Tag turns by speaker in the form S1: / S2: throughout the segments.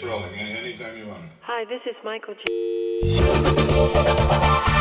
S1: It's rolling. Eh? Anytime you want.
S2: Hi, this is Michael J.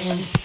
S2: hands.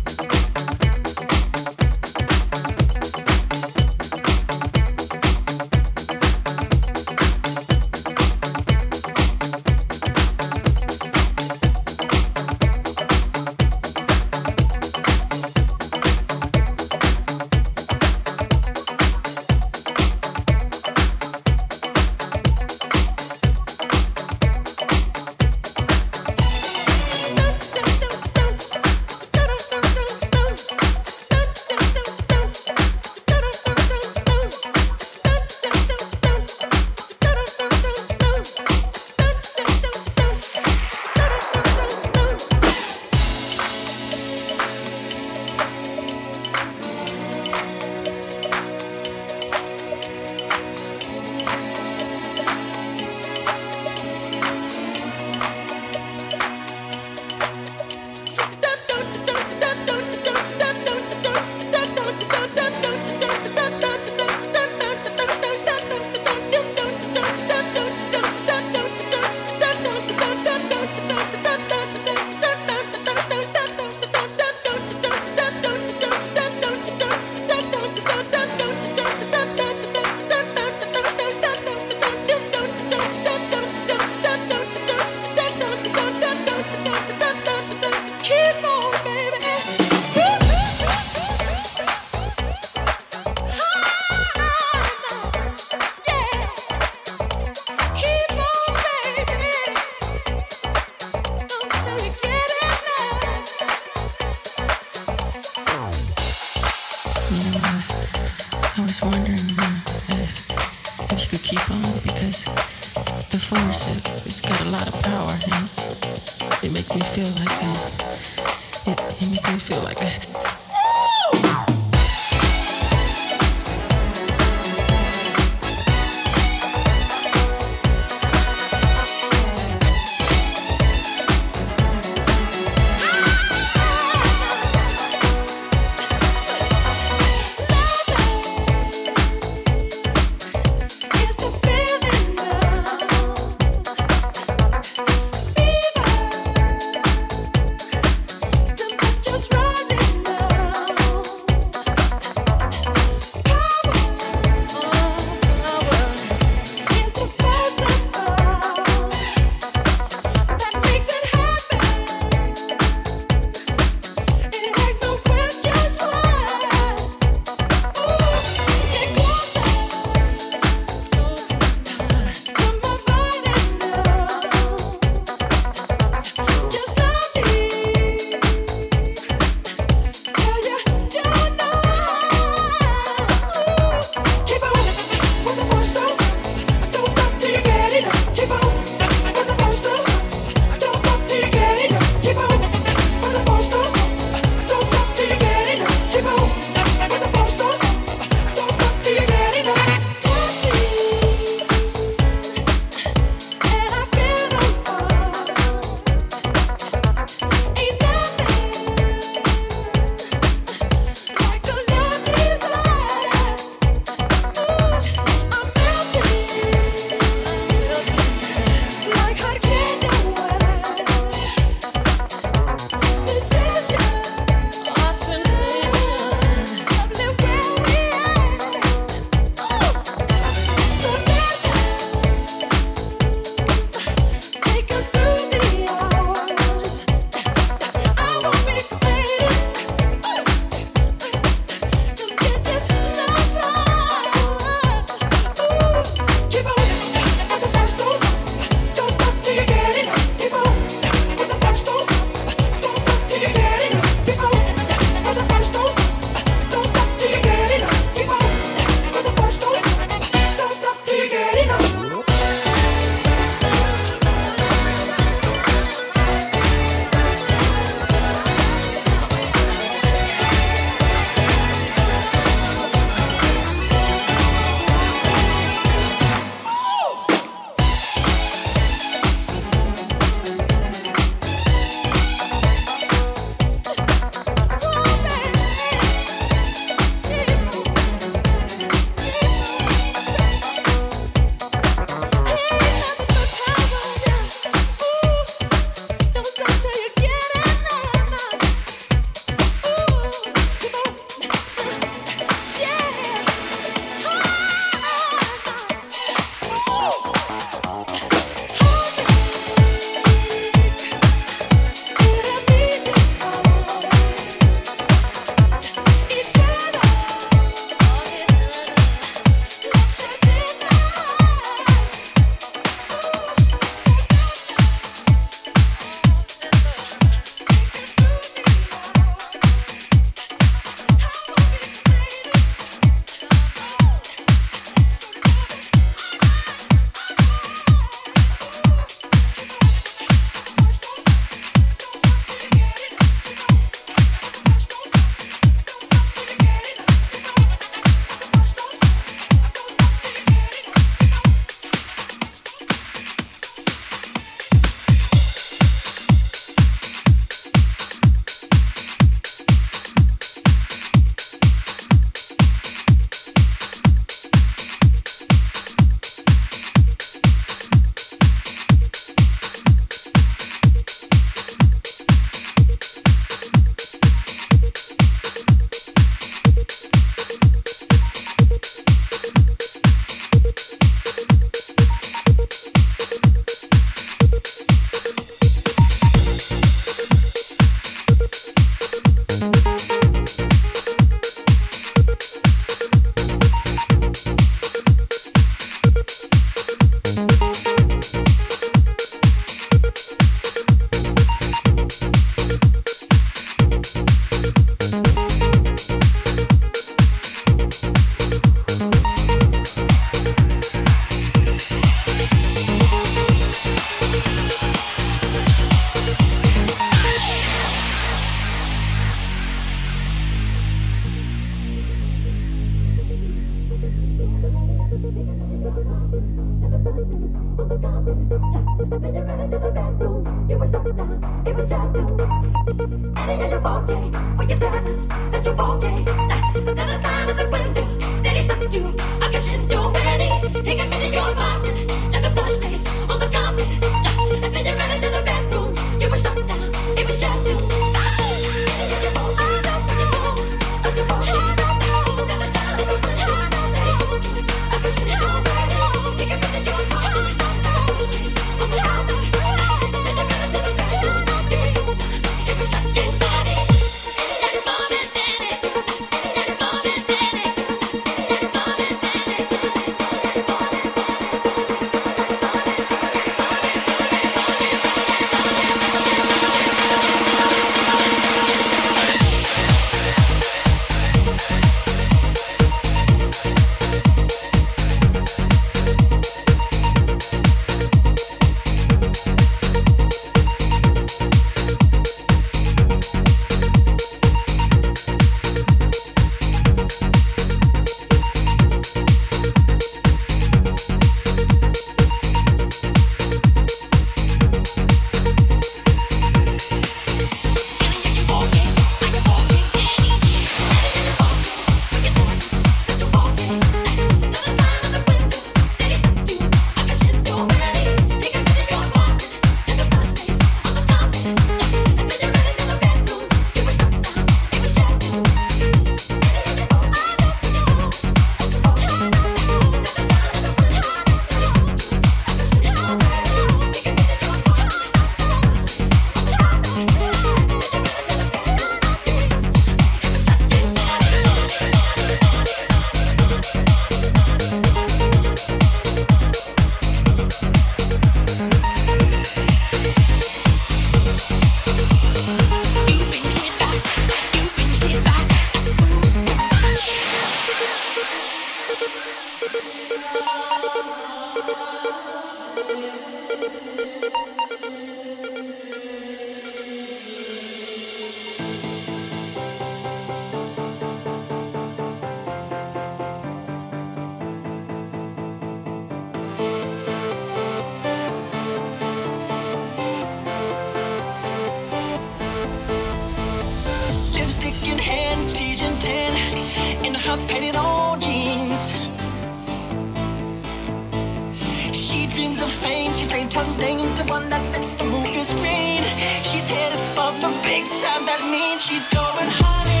S2: dreams of fame. She dreams her name to one that fits the movie screen. She's headed for the big time. That means she's going hard.